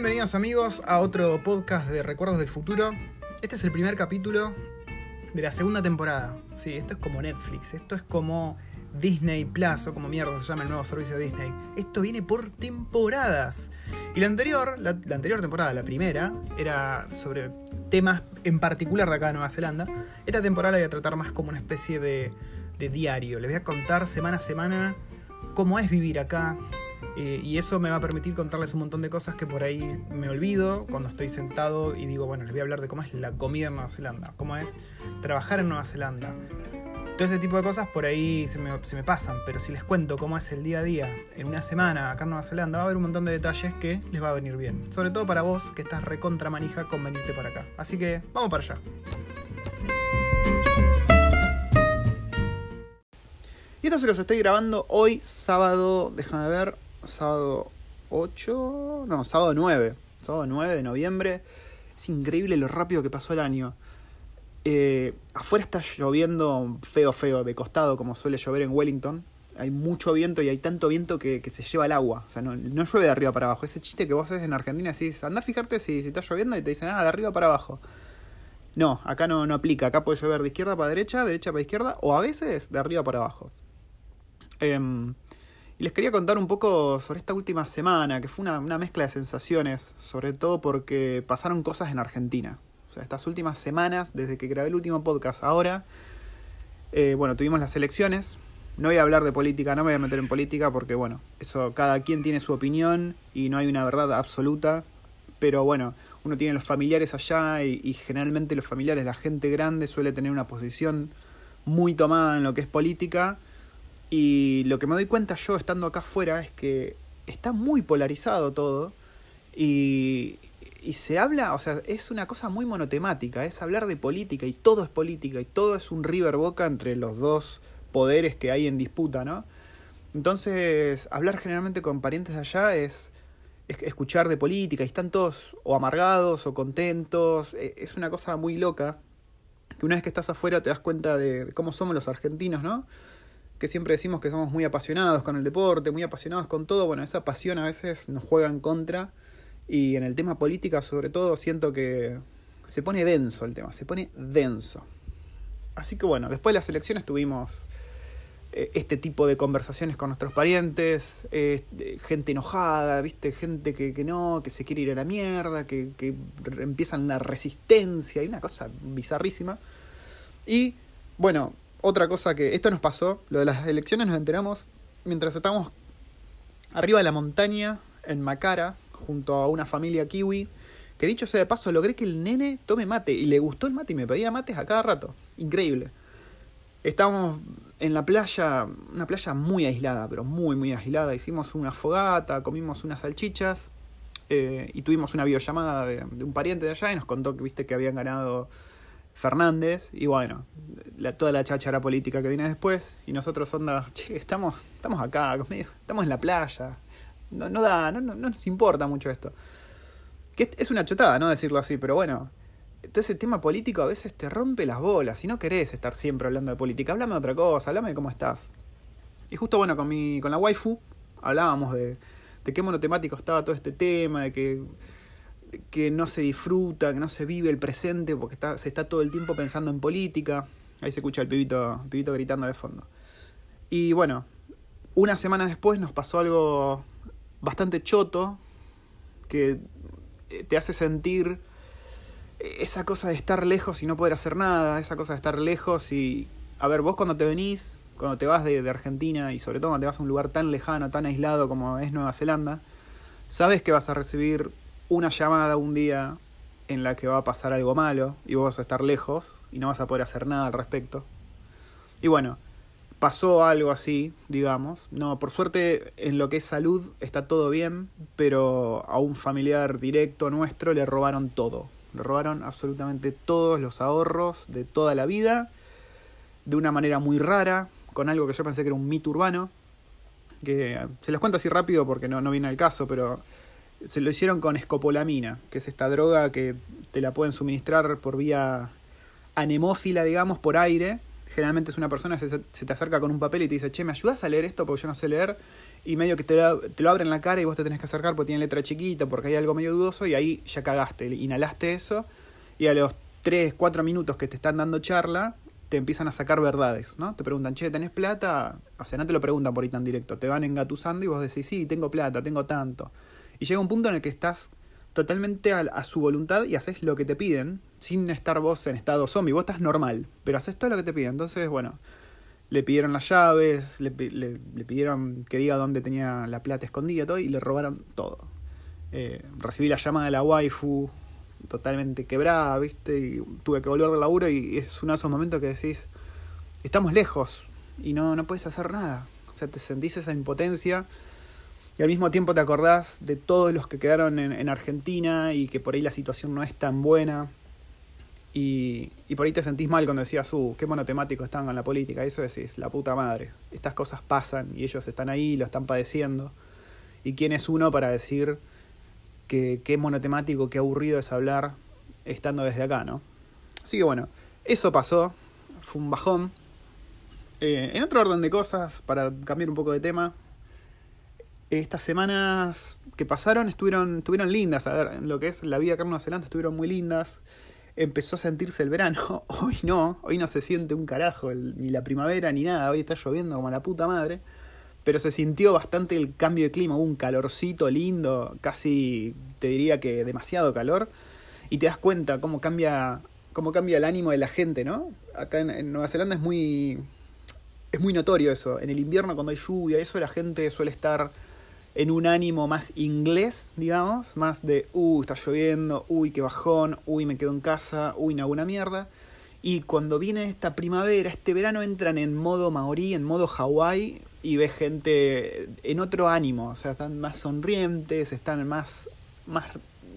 Bienvenidos amigos a otro podcast de Recuerdos del Futuro. Este es el primer capítulo de la segunda temporada. Sí, esto es como Netflix, esto es como Disney Plus o como mierda se llama el nuevo servicio de Disney. Esto viene por temporadas. Y la anterior, la, anterior temporada, la primera, era sobre temas en particular de acá de Nueva Zelanda. Esta temporada la voy a tratar más como una especie de, de diario. Les voy a contar semana a semana cómo es vivir acá, eh, y eso me va a permitir contarles un montón de cosas que por ahí me olvido cuando estoy sentado y digo, bueno, les voy a hablar de cómo es la comida en Nueva Zelanda, cómo es trabajar en Nueva Zelanda. Todo ese tipo de cosas por ahí se me, pasan, pero si les cuento cómo es el día a día en una semana acá en Nueva Zelanda, va a haber un montón de detalles que les va a venir bien. Sobre todo para vos que estás recontra manija con venirte para acá. Así que vamos para allá. Y esto se los estoy grabando hoy, sábado, déjame ver, sábado 8, no, sábado 9, sábado 9 de noviembre. Es increíble lo rápido que pasó el año. Eh, afuera está lloviendo feo, feo, de costado, como suele llover en Wellington. Hay mucho viento y hay tanto viento que, que se lleva el agua. O sea, no, no, llueve de arriba para abajo. Ese chiste que vos haces en Argentina, decís, anda a fijarte si, si está lloviendo y te dicen, ah, de arriba para abajo. No, acá no, no aplica. Acá puede llover de izquierda para derecha, derecha para izquierda, o a veces de arriba para abajo. Eh, y les quería contar un poco sobre esta última semana, que fue una, mezcla de sensaciones, sobre todo porque pasaron cosas en Argentina. O sea, estas últimas semanas, desde que grabé el último podcast ahora, eh, bueno, tuvimos las elecciones. No voy a hablar de política, no me voy a meter en política porque, bueno, eso cada quien tiene su opinión y no hay una verdad absoluta. Pero bueno, uno tiene los familiares allá y, y generalmente los familiares, la gente grande suele tener una posición muy tomada en lo que es política y lo que me doy cuenta yo estando acá afuera es que está muy polarizado todo y, y, se habla, o sea, es una cosa muy monotemática, es hablar de política y todo es política y todo es un river boca entre los dos poderes que hay en disputa, ¿no? Entonces, hablar generalmente con parientes allá es, es escuchar de política y están todos o amargados o contentos, e, es una cosa muy loca que una vez que estás afuera te das cuenta de cómo somos los argentinos, ¿no? Que siempre decimos que somos muy apasionados con el deporte, muy apasionados con todo, bueno, esa pasión a veces nos juega en contra y en el tema política sobre todo siento que se pone denso el tema, se pone denso. Así que bueno, después de las elecciones tuvimos eh, este tipo de conversaciones con nuestros parientes, eh, gente enojada, viste, gente que, que, no, que se quiere ir a la mierda, que, que empiezan la resistencia y una cosa bizarrísima. Y bueno, otra cosa que esto nos pasó, lo de las elecciones nos enteramos mientras estábamos arriba de la montaña en Macara junto a una familia kiwi, que dicho sea de paso logré que el nene tome mate y le gustó el mate y me pedía mates a cada rato, increíble. Estábamos en la playa, una playa muy aislada, pero muy muy aislada, hicimos una fogata, comimos unas salchichas eh, y tuvimos una videollamada de, de un pariente de allá y nos contó que viste que habían ganado Fernández y bueno, toda la cháchara política que viene después y nosotros onda, che, estamos, estamos acá, estamos en la playa, no, no da, no, no, no, nos importa mucho esto. Que es una chotada, ¿no? Decirlo así, pero bueno, todo ese tema político a veces te rompe las bolas, si no querés estar siempre hablando de política, háblame de otra cosa, háblame de cómo estás. Y justo bueno, con mi, con la waifu hablábamos de, de qué monotemático estaba todo este tema, de que que no se disfruta, que no se vive el presente porque está, se está todo el tiempo pensando en política. Ahí se escucha el pibito, pibito gritando de fondo. Y bueno, una semana después nos pasó algo bastante choto que te hace sentir esa cosa de estar lejos y no poder hacer nada, esa cosa de estar lejos y... A ver, vos cuando te venís, cuando te vas de Argentina y sobre todo cuando te vas a un lugar tan lejano, tan aislado como es Nueva Zelanda, sabes que vas a recibir una llamada un día en la que va a pasar algo malo y vos vas a estar lejos y no vas a poder hacer nada al respecto. Y bueno, pasó algo así, digamos. No, por suerte en lo que es salud está todo bien, pero a un familiar directo nuestro le robaron todo. Le robaron absolutamente todos los ahorros de toda la vida, de una manera muy rara, con algo que yo pensé que era un mito urbano. Que se los cuento así rápido porque no, no viene al caso, pero se lo hicieron con escopolamina, que es esta droga que te la pueden suministrar por vía anemófila, digamos, por aire. generalmente es una persona se, se te acerca con un papel y te dice, che, ¿me ayudas a leer esto? Porque yo no sé leer. Y medio que te lo, te lo abren la cara y vos te tenés que acercar porque tiene letra chiquita, porque hay algo medio dudoso, y ahí ya cagaste, inhalaste eso, y a los 3, 4 minutos que te están dando charla, te empiezan a sacar verdades, ¿no? Te preguntan, che, ¿tenés plata? O sea, no te lo preguntan por ahí tan directo, te van engatusando y vos decís, sí, tengo plata, tengo tanto. Y llega un punto en el que estás totalmente a, su voluntad y haces lo que te piden, sin estar vos en estado zombie. Vos estás normal, pero haces todo lo que te piden. Entonces, bueno, le pidieron las llaves, le, le, le pidieron que diga dónde tenía la plata escondida todo, y le robaron todo. Eh, recibí la llamada de la waifu, totalmente quebrada, ¿viste? Y tuve que volver al laburo y es uno de esos momentos que decís, estamos lejos y no, no puedes hacer nada. O sea, te sentís esa impotencia y al mismo tiempo te acordás de todos los que quedaron en, en Argentina y que por ahí la situación no es tan buena. Y, y, por ahí te sentís mal cuando decías, uh, qué monotemático están con la política. Eso decís, la puta madre. Estas cosas pasan y ellos están ahí, lo están padeciendo. ¿Y quién es uno para decir que qué monotemático, qué aburrido es hablar estando desde acá, ¿no? Así que bueno, eso pasó. Fue un bajón. Eh, en otro orden de cosas, para cambiar un poco de tema, estas semanas que pasaron estuvieron, estuvieron lindas. A ver, en lo que es la vida acá en Nueva Zelanda estuvieron muy lindas empezó a sentirse el verano. Hoy no, hoy no se siente un carajo, ni la primavera ni nada, hoy está lloviendo como la puta madre. Pero se sintió bastante el cambio de clima, un calorcito lindo, casi te diría que demasiado calor. Y te das cuenta cómo cambia, cómo cambia el ánimo de la gente, ¿no? Acá en, en Nueva Zelanda es muy, es muy notorio eso. En el invierno cuando hay lluvia, eso la gente suele estar en un ánimo más inglés, digamos, más de, uh, está lloviendo, uy, qué bajón, uy, me quedo en casa, uy, no hago una mierda. Y cuando viene esta primavera, este verano, entran en modo maorí, en modo Hawái, y ves gente en otro ánimo, o sea, están más sonrientes, están más, más,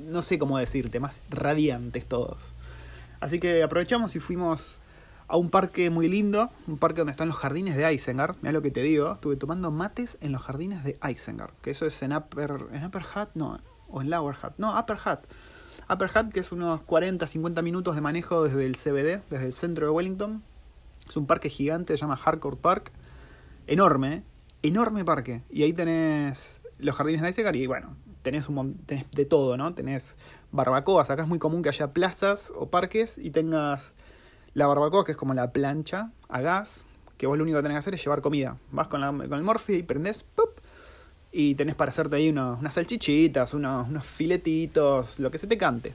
no sé cómo decirte, más radiantes todos. Así que aprovechamos y fuimos a un parque muy lindo, un parque donde están los jardines de Isengard. Mira lo que te digo, estuve tomando mates en los jardines de Isengard, que eso es en Upper, en Upper Hat, no, o en Lower Hat, no, Upper Hat. Upper Hat, que es unos 40, 50 minutos de manejo desde el CBD, desde el centro de Wellington. Es un parque gigante, se llama Hardcore Park. Enorme, enorme parque. Y ahí tenés los jardines de Isengard y bueno, tenés, un, tenés de todo, ¿no? Tenés barbacoas, acá es muy común que haya plazas o parques y tengas la barbacoa, que es como la plancha a gas, que vos lo único que tenés que hacer es llevar comida. Vas con, el morfi y prendés, y tenés para hacerte ahí unos, unas salchichitas, unos, unos filetitos, lo que se te cante.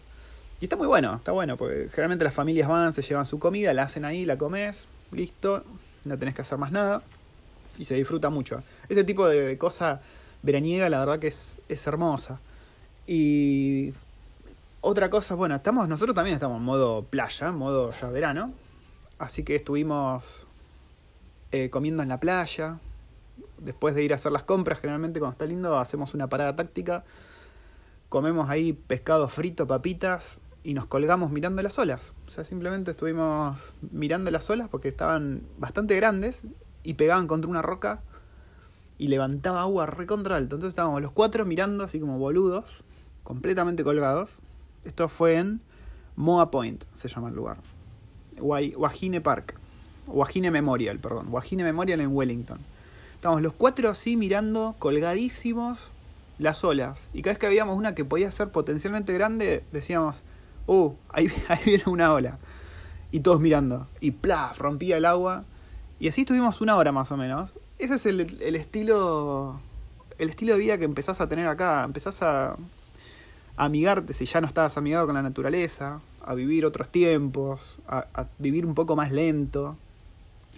Y está muy bueno, está bueno, porque generalmente las familias van, se llevan su comida, la hacen ahí, la comes, listo, no tenés que hacer más nada y se disfruta mucho. Ese tipo de, de cosa veraniega, la verdad que es, es hermosa. Y otra cosa, bueno, estamos, nosotros también estamos en modo playa, modo ya verano. Así que estuvimos eh, comiendo en la playa. Después de ir a hacer las compras, generalmente cuando está lindo, hacemos una parada táctica. Comemos ahí pescado frito, papitas y nos colgamos mirando las olas. O sea, simplemente estuvimos mirando las olas porque estaban bastante grandes y pegaban contra una roca y levantaba agua recontra alto. Entonces estábamos los cuatro mirando así como boludos, completamente colgados. Esto fue en Moa Point, se llama el lugar. Wajine Park. Wajine Memorial, perdón. Wajine Memorial en Wellington. Estábamos los cuatro así mirando, colgadísimos, las olas. Y cada vez que veíamos una que podía ser potencialmente grande, decíamos, uh, ahí, ahí viene una ola. Y todos mirando. Y plaf, rompía el agua. Y así estuvimos una hora más o menos. Ese es el, el estilo. El estilo de vida que empezás a tener acá. Empezás a, amigarte si ya no estabas amigado con la naturaleza, a vivir otros tiempos, a, vivir un poco más lento,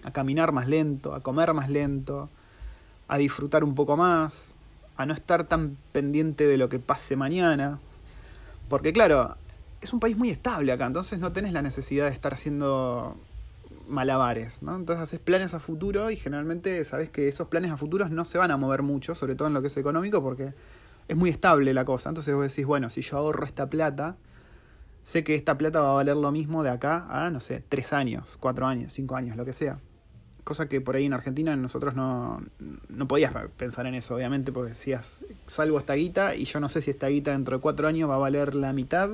a caminar más lento, a comer más lento, a disfrutar un poco más, a no estar tan pendiente de lo que pase mañana. Porque claro, es un país muy estable acá, entonces no tenés la necesidad de estar haciendo malabares, ¿no? Entonces haces planes a futuro y generalmente sabes que esos planes a futuros no se van a mover mucho, sobre todo en lo que es económico, porque es muy estable la cosa. Entonces vos decís, bueno, si yo ahorro esta plata, sé que esta plata va a valer lo mismo de acá a, no sé, tres años, cuatro años, cinco años, lo que sea. Cosa que por ahí en Argentina nosotros no, no podías pensar en eso, obviamente, porque decías, salvo esta guita y yo no sé si esta guita dentro de cuatro años va a valer la mitad.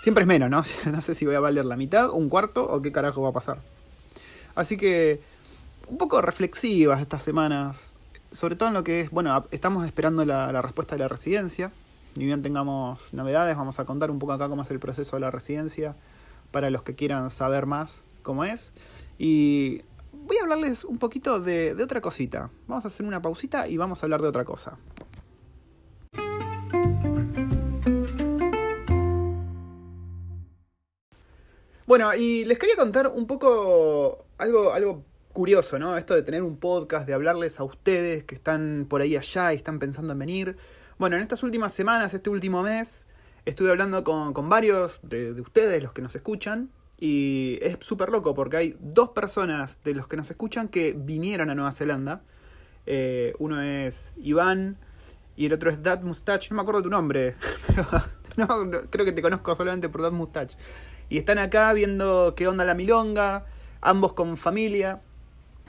Siempre es menos, ¿no? No sé si voy a valer la mitad, un cuarto o qué carajo va a pasar. Así que un poco reflexivas estas semanas, sobre todo en lo que es, bueno, estamos esperando la, respuesta de la residencia. Ni bien tengamos novedades, vamos a contar un poco acá cómo es el proceso de la residencia para los que quieran saber más cómo es. Y voy a hablarles un poquito de, de, otra cosita. Vamos a hacer una pausita y vamos a hablar de otra cosa. Bueno, y les quería contar un poco algo, algo curioso, ¿no? Esto de tener un podcast, de hablarles a ustedes que están por ahí allá y están pensando en venir. Bueno, en estas últimas semanas, este último mes, estuve hablando con, varios de, de, ustedes, los que nos escuchan, y es súper loco porque hay dos personas de los que nos escuchan que vinieron a Nueva Zelanda. Eh, uno es Iván y el otro es Dad Mustache, no me acuerdo tu nombre, no, creo que te conozco solamente por Dad Mustache. Y están acá viendo qué onda la milonga, ambos con familia,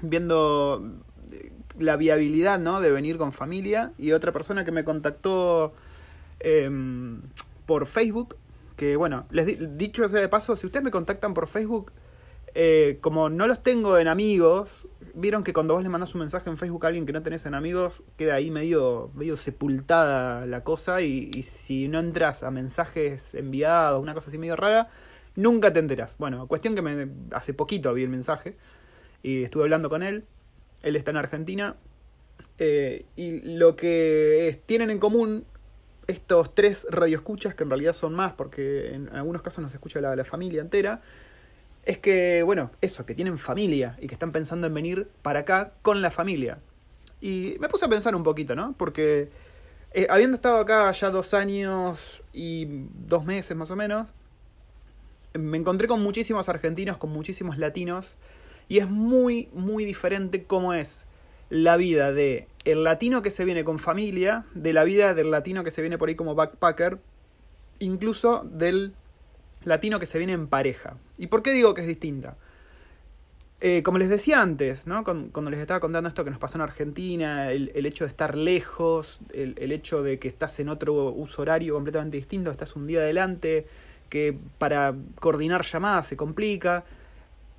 viendo la viabilidad ¿no? de venir con familia. Y otra persona que me contactó eh, por Facebook, que bueno, les di, dicho sea de paso, si ustedes me contactan por Facebook, eh, como no los tengo en amigos, vieron que cuando vos le mandás un mensaje en Facebook a alguien que no tenés en amigos, queda ahí medio, medio sepultada la cosa y, y si no entras a mensajes enviados, una cosa así medio rara, nunca te enteras. Bueno, cuestión que me, hace poquito vi el mensaje y estuve hablando con él. Él está en Argentina. Eh, y lo que tienen en común estos tres radioescuchas, que en realidad son más, porque en algunos casos nos escucha la, la familia entera, es que, bueno, eso, que tienen familia y que están pensando en venir para acá con la familia. Y me puse a pensar un poquito, ¿no? Porque eh, habiendo estado acá ya dos años y dos meses más o menos, me encontré con muchísimos argentinos, con muchísimos latinos, y es muy, muy diferente cómo es la vida de el latino que se viene con familia, de la vida del latino que se viene por ahí como backpacker, incluso del latino que se viene en pareja. ¿Y por qué digo que es distinta? Eh, como les decía antes, ¿no? cuando les estaba contando esto que nos pasó en Argentina, el, el hecho de estar lejos, el, el, hecho de que estás en otro uso horario completamente distinto, estás un día adelante, que para coordinar llamadas se complica.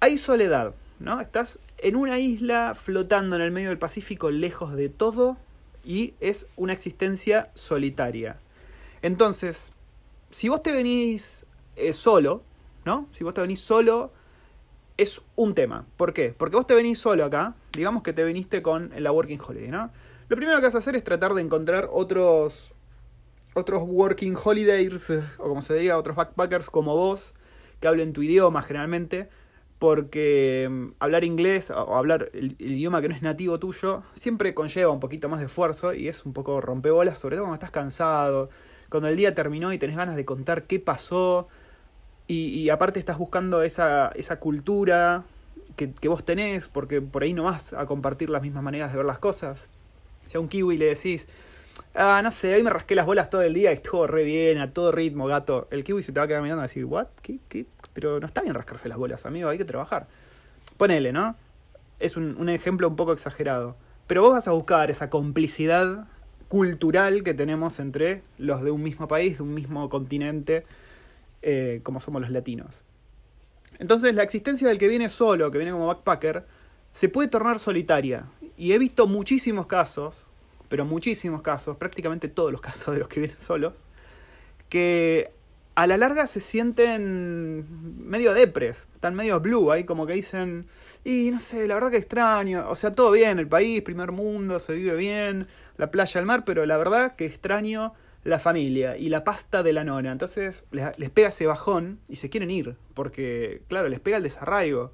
Hay soledad, ¿no? Estás en una isla flotando en el medio del Pacífico, lejos de todo, y es una existencia solitaria. Entonces, si vos te venís eh, solo, ¿no? Si vos te venís solo, es un tema. ¿Por qué? Porque vos te venís solo acá, digamos que te viniste con la Working Holiday, ¿no? Lo primero que vas a hacer es tratar de encontrar otros otros working holidays, o como se diga, otros backpackers como vos, que hablen tu idioma generalmente, porque mm, hablar inglés o hablar el, idioma que no es nativo tuyo siempre conlleva un poquito más de esfuerzo y es un poco rompebolas, sobre todo cuando estás cansado, cuando el día terminó y tenés ganas de contar qué pasó, y, y aparte estás buscando esa, esa cultura que, que, vos tenés, porque por ahí no vas a compartir las mismas maneras de ver las cosas. Si a un kiwi le decís, Ah, no sé, hoy me rasqué las bolas todo el día y estuvo re bien, a todo ritmo, gato. El kiwi se te va a quedar mirando y decir, ¿what? ¿Qué? ¿Qué? Pero no está bien rascarse las bolas, amigo, hay que trabajar. Ponele, ¿no? Es un, un ejemplo un poco exagerado. Pero vos vas a buscar esa complicidad cultural que tenemos entre los de un mismo país, de un mismo continente, eh, como somos los latinos. Entonces, la existencia del que viene solo, que viene como backpacker, se puede tornar solitaria. Y he visto muchísimos casos, pero muchísimos casos, prácticamente todos los casos de los que vienen solos, que a la larga se sienten medio depres, están medio blue, ahí como que dicen, y no sé, la verdad que extraño, o sea, todo bien, el país, primer mundo, se vive bien, la playa, el mar, pero la verdad que extraño la familia y la pasta de la nona. Entonces les, les pega ese bajón y se quieren ir, porque claro, les pega el desarraigo.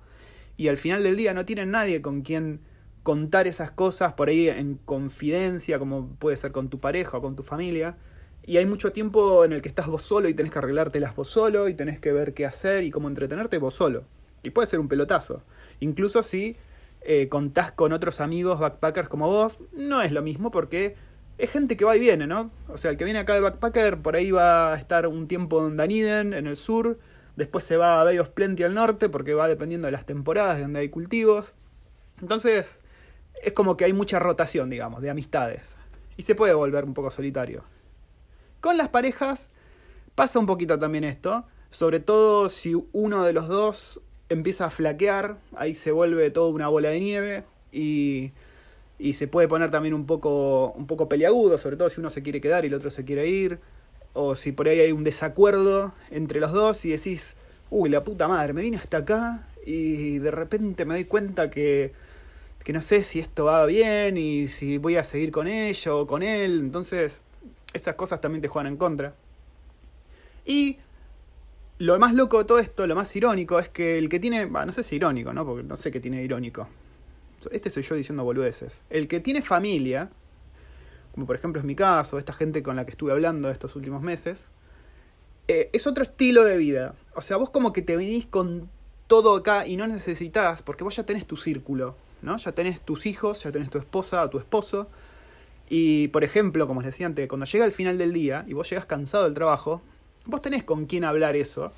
Y al final del día no tienen nadie con quien contar esas cosas por ahí en confidencia, como puede ser con tu pareja o con tu familia. Y hay mucho tiempo en el que estás vos solo y tenés que arreglártelas vos solo y tenés que ver qué hacer y cómo entretenerte vos solo. Y puede ser un pelotazo. Incluso si eh, contás con otros amigos backpackers como vos, no es lo mismo porque es gente que va y viene, ¿no? O sea, el que viene acá de backpacker por ahí va a estar un tiempo en Dunedin, en el sur, después se va a Bay Plenty al norte porque va dependiendo de las temporadas de donde hay cultivos. Entonces, es como que hay mucha rotación, digamos, de amistades. Y se puede volver un poco solitario. Con las parejas pasa un poquito también esto, sobre todo si uno de los dos empieza a flaquear, ahí se vuelve toda una bola de nieve y, y se puede poner también un poco, un poco peliagudo, sobre todo si uno se quiere quedar y el otro se quiere ir, o si por ahí hay un desacuerdo entre los dos y decís, uy, la puta madre, me vine hasta acá y de repente me doy cuenta que, que no sé si esto va bien y si voy a seguir con ella o con él, entonces esas cosas también te juegan en contra. Y lo más loco de todo esto, lo más irónico, es que el que tiene. no sé si irónico, ¿no? Porque no sé qué tiene irónico. Este soy yo diciendo boludeces. El que tiene familia, como por ejemplo es mi caso, esta gente con la que estuve hablando estos últimos meses, eh, es otro estilo de vida. O sea, vos como que te venís con todo acá y no necesitas, porque vos ya tenés tu círculo, ¿no? Ya tenés tus hijos, ya tenés tu esposa o tu esposo. Y por ejemplo, como les decía antes, cuando llega el final del día y vos llegas cansado del trabajo, Vos tenés con quién hablar eso.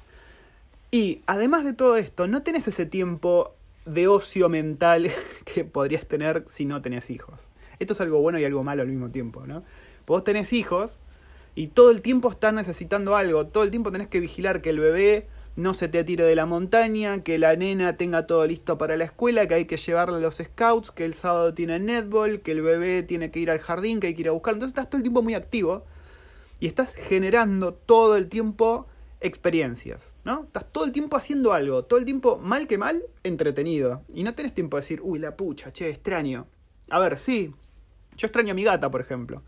Y además de todo esto, no tenés ese tiempo de ocio mental que podrías tener si no tenés hijos. Esto es algo bueno y algo malo al mismo tiempo, ¿no? Vos tenés hijos y todo el tiempo estás necesitando algo, todo el tiempo tenés que vigilar que el bebé no se te tire de la montaña, que la nena tenga todo listo para la escuela, que hay que llevarle a los scouts, que el sábado tiene netball, que el bebé tiene que ir al jardín, que hay que ir a buscar. Entonces estás todo el tiempo muy activo y estás generando todo el tiempo experiencias, ¿no? Estás todo el tiempo haciendo algo, todo el tiempo, mal que mal, entretenido. Y no tenés tiempo de decir, uy, la pucha, che, extraño. A ver, sí, yo extraño a mi gata, por ejemplo.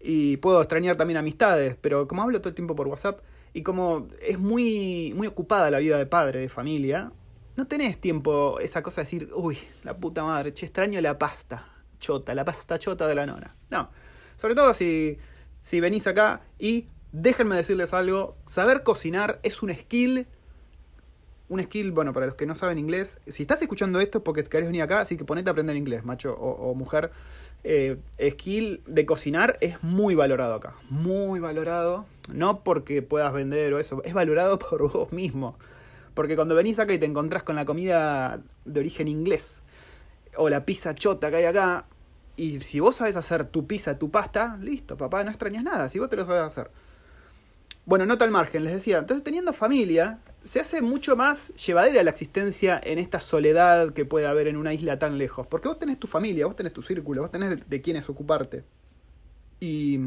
Y puedo extrañar también amistades, pero como hablo todo el tiempo por WhatsApp y como es muy, muy ocupada la vida de padre, de familia, no tenés tiempo esa cosa de decir, uy, la puta madre, che, extraño la pasta chota, la pasta chota de la nona. No, sobre todo si si venís acá y déjenme decirles algo, saber cocinar es un skill, un skill, bueno, para los que no saben inglés, si estás escuchando esto es porque querés venir acá, así que ponete a aprender inglés, macho o, mujer. Eh, skill de cocinar es muy valorado acá, muy valorado, no porque puedas vender o eso, es valorado por vos mismo. Porque cuando venís acá y te encontrás con la comida de origen inglés, o la pizza chota que hay acá, y si vos sabes hacer tu pizza, tu pasta, listo, papá, no extrañas nada, si vos te lo sabes hacer. Bueno, nota al margen, les decía, entonces teniendo familia, se hace mucho más llevadera la existencia en esta soledad que puede haber en una isla tan lejos. Porque vos tenés tu familia, vos tenés tu círculo, vos tenés de, de quiénes ocuparte. Y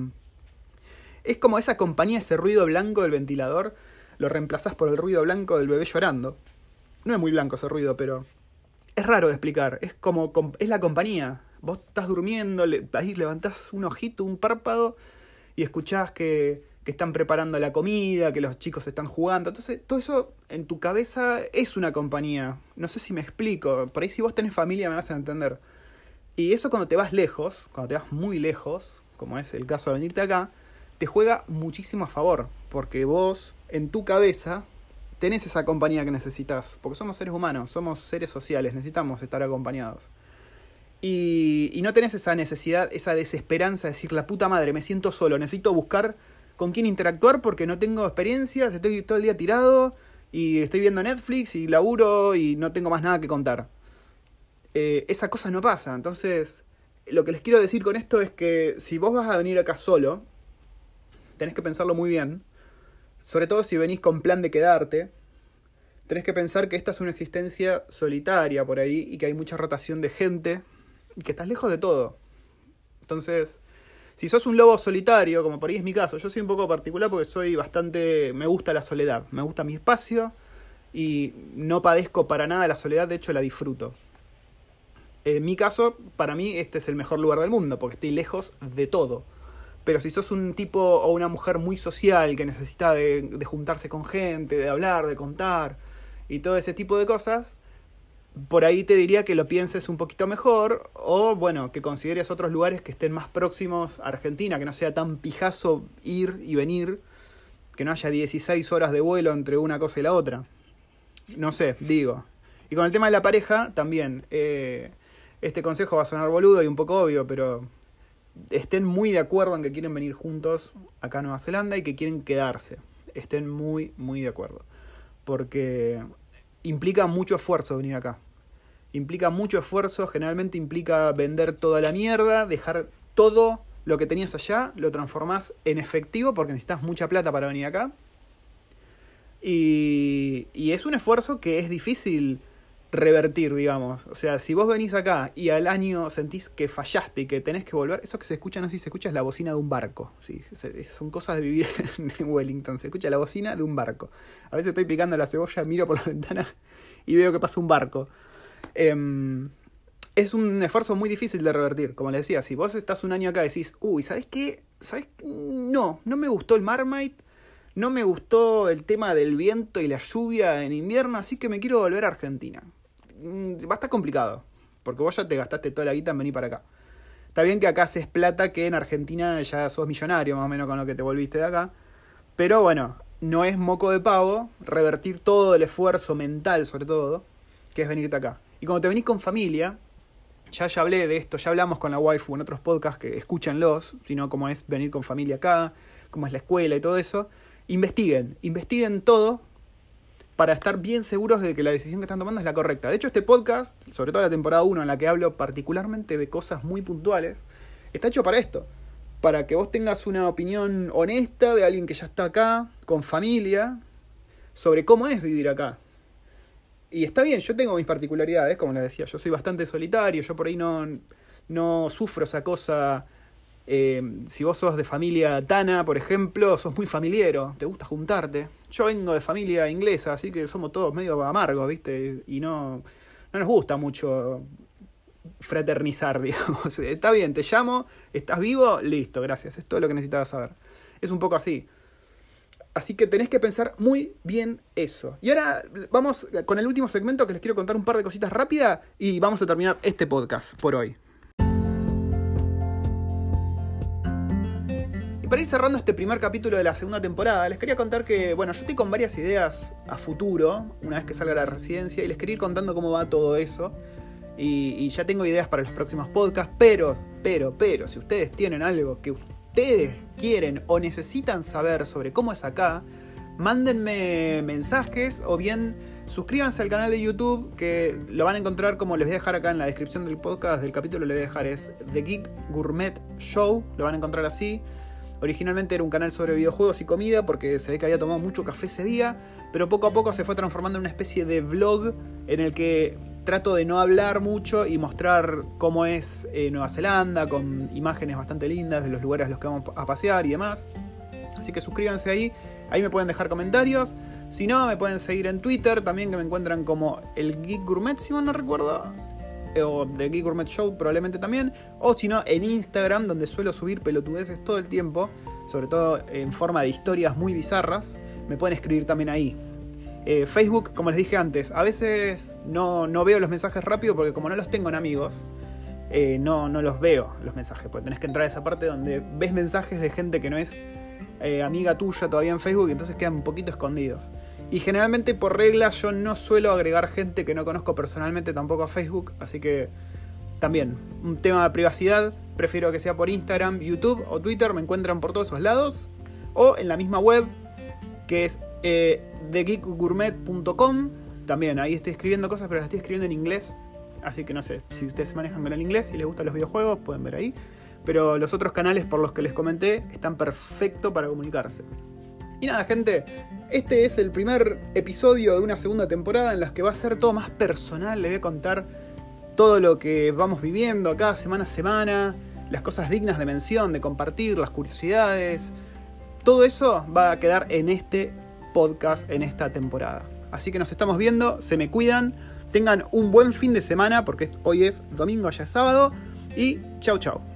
es como esa compañía, ese ruido blanco del ventilador, lo reemplazás por el ruido blanco del bebé llorando. No es muy blanco ese ruido, pero es raro de explicar. Es como, es la compañía. Vos estás durmiendo, ahí levantás un ojito, un párpado y escuchás que, que están preparando la comida, que los chicos están jugando. Entonces, todo eso en tu cabeza es una compañía. No sé si me explico. Por ahí si vos tenés familia me vas a entender. Y eso cuando te vas lejos, cuando te vas muy lejos, como es el caso de venirte acá, te juega muchísimo a favor. Porque vos, en tu cabeza, tenés esa compañía que necesitas. Porque somos seres humanos, somos seres sociales, necesitamos estar acompañados. Y, no tenés esa necesidad, esa desesperanza de decir, la puta madre, me siento solo, necesito buscar con quién interactuar porque no tengo experiencias, estoy todo el día tirado y estoy viendo Netflix y laburo y no tengo más nada que contar. Eh, esa cosa no pasa. Entonces, lo que les quiero decir con esto es que si vos vas a venir acá solo, tenés que pensarlo muy bien. Sobre todo si venís con plan de quedarte. Tenés que pensar que esta es una existencia solitaria por ahí y que hay mucha rotación de gente y que estás lejos de todo. Entonces, si sos un lobo solitario, como por ahí es mi caso, yo soy un poco particular porque soy bastante. me gusta la soledad, me gusta mi espacio y no padezco para nada la soledad, de hecho la disfruto. En mi caso, para mí este es el mejor lugar del mundo porque estoy lejos de todo. Pero si sos un tipo o una mujer muy social que necesita de, de juntarse con gente, de hablar, de contar y todo ese tipo de cosas, por ahí te diría que lo pienses un poquito mejor o bueno, que consideres otros lugares que estén más próximos a Argentina, que no sea tan pijazo ir y venir, que no haya 16 horas de vuelo entre una cosa y la otra. No sé, digo. Y con el tema de la pareja, también, eh, este consejo va a sonar boludo y un poco obvio, pero estén muy de acuerdo en que quieren venir juntos acá a Nueva Zelanda y que quieren quedarse. Estén muy, muy de acuerdo. Porque implica mucho esfuerzo venir acá. Implica mucho esfuerzo, generalmente implica vender toda la mierda, dejar todo lo que tenías allá, lo transformás en efectivo porque necesitas mucha plata para venir acá. Y, y es un esfuerzo que es difícil revertir, digamos. O sea, si vos venís acá y al año sentís que fallaste y que tenés que volver, eso que se escuchan así, se escucha es la bocina de un barco. ¿sí? Son cosas de vivir en Wellington, se escucha la bocina de un barco. A veces estoy picando la cebolla, miro por la ventana y veo que pasa un barco. Em, es un esfuerzo muy difícil de revertir, como les decía, si vos estás un año acá y decís, uy, ¿sabes qué? No, no me gustó el Marmite. No me gustó el tema del viento y la lluvia en invierno, así que me quiero volver a Argentina. Mm, va a estar complicado. Porque vos ya te gastaste toda la guita en venir para acá. Está bien que acá haces plata, que en Argentina ya sos millonario, más o menos con lo que te volviste de acá. Pero bueno, no es moco de pavo revertir todo el esfuerzo mental, sobre todo, que es venirte acá. Y cuando te venís con familia, ya ya hablé de esto, ya hablamos con la waifu en otros podcasts que escúchanlos, sino cómo es venir con familia acá, cómo es la escuela y todo eso. Investiguen, investiguen todo para estar bien seguros de que la decisión que están tomando es la correcta. De hecho, este podcast, sobre todo la temporada 1 en la que hablo particularmente de cosas muy puntuales, está hecho para esto. Para que vos tengas una opinión honesta de alguien que ya está acá, con familia, sobre cómo es vivir acá. Y está bien, yo tengo mis particularidades, como les decía, yo soy bastante solitario, yo por ahí no, no sufro esa cosa eh, si vos sos de familia Tana, por ejemplo, sos muy familiero, te gusta juntarte. Yo vengo de familia inglesa, así que somos todos medio amargos, ¿viste? Y no, no nos gusta mucho fraternizar, digamos. Está bien, te llamo, estás vivo, listo, gracias. Es todo lo que necesitabas saber. Es un poco así. Así que tenés que pensar muy bien eso. Y ahora vamos con el último segmento que les quiero contar un par de cositas rápidas y vamos a terminar este podcast por hoy. Para ir cerrando este primer capítulo de la segunda temporada, les quería contar que, bueno, yo estoy con varias ideas a futuro, una vez que salga la residencia, y les quería ir contando cómo va todo eso. Y, ya tengo ideas para los próximos podcasts, pero, pero, pero, si ustedes tienen algo que ustedes quieren o necesitan saber sobre cómo es acá, mándenme mensajes o bien suscríbanse al canal de YouTube que lo van a encontrar como les voy a dejar acá en la descripción del podcast del capítulo, les voy a dejar es The Geek Gourmet Show, lo van a encontrar así. Originalmente era un canal sobre videojuegos y comida porque se ve que había tomado mucho café ese día, pero poco a poco se fue transformando en una especie de vlog en el que trato de no hablar mucho y mostrar cómo es eh, Nueva Zelanda, con imágenes bastante lindas de los lugares a los que vamos a pasear y demás. Así que suscríbanse ahí, ahí me pueden dejar comentarios. Si no, me pueden seguir en Twitter también, que me encuentran como el Geek Gourmet, si mal no recuerdo o de Geek Gourmet Show probablemente también, o si no en Instagram donde suelo subir pelotudeces todo el tiempo, sobre todo en forma de historias muy bizarras, me pueden escribir también ahí. Eh, Facebook, como les dije antes, a veces no, no, veo los mensajes rápido porque como no los tengo en amigos, eh, no, no los veo los mensajes, porque tenés que entrar a esa parte donde ves mensajes de gente que no es eh, amiga tuya todavía en Facebook y entonces quedan un poquito escondidos. Y generalmente por regla yo no suelo agregar gente que no conozco personalmente tampoco a Facebook, así que también un tema de privacidad, prefiero que sea por Instagram, YouTube o Twitter, me encuentran por todos esos lados, o en la misma web que es eh, thegeekgourmet.com, también ahí estoy escribiendo cosas, pero las estoy escribiendo en inglés, así que no sé, si ustedes manejan con el inglés y les gustan los videojuegos, pueden ver ahí. Pero los otros canales por los que les comenté están perfectos para comunicarse. Y nada, gente, este es el primer episodio de una segunda temporada en la que va a ser todo más personal. Le voy a contar todo lo que vamos viviendo acá semana a semana, las cosas dignas de mención, de compartir, las curiosidades. Todo eso va a quedar en este podcast, en esta temporada. Así que nos estamos viendo, se me cuidan, tengan un buen fin de semana porque hoy es domingo, ya es sábado y chau chau.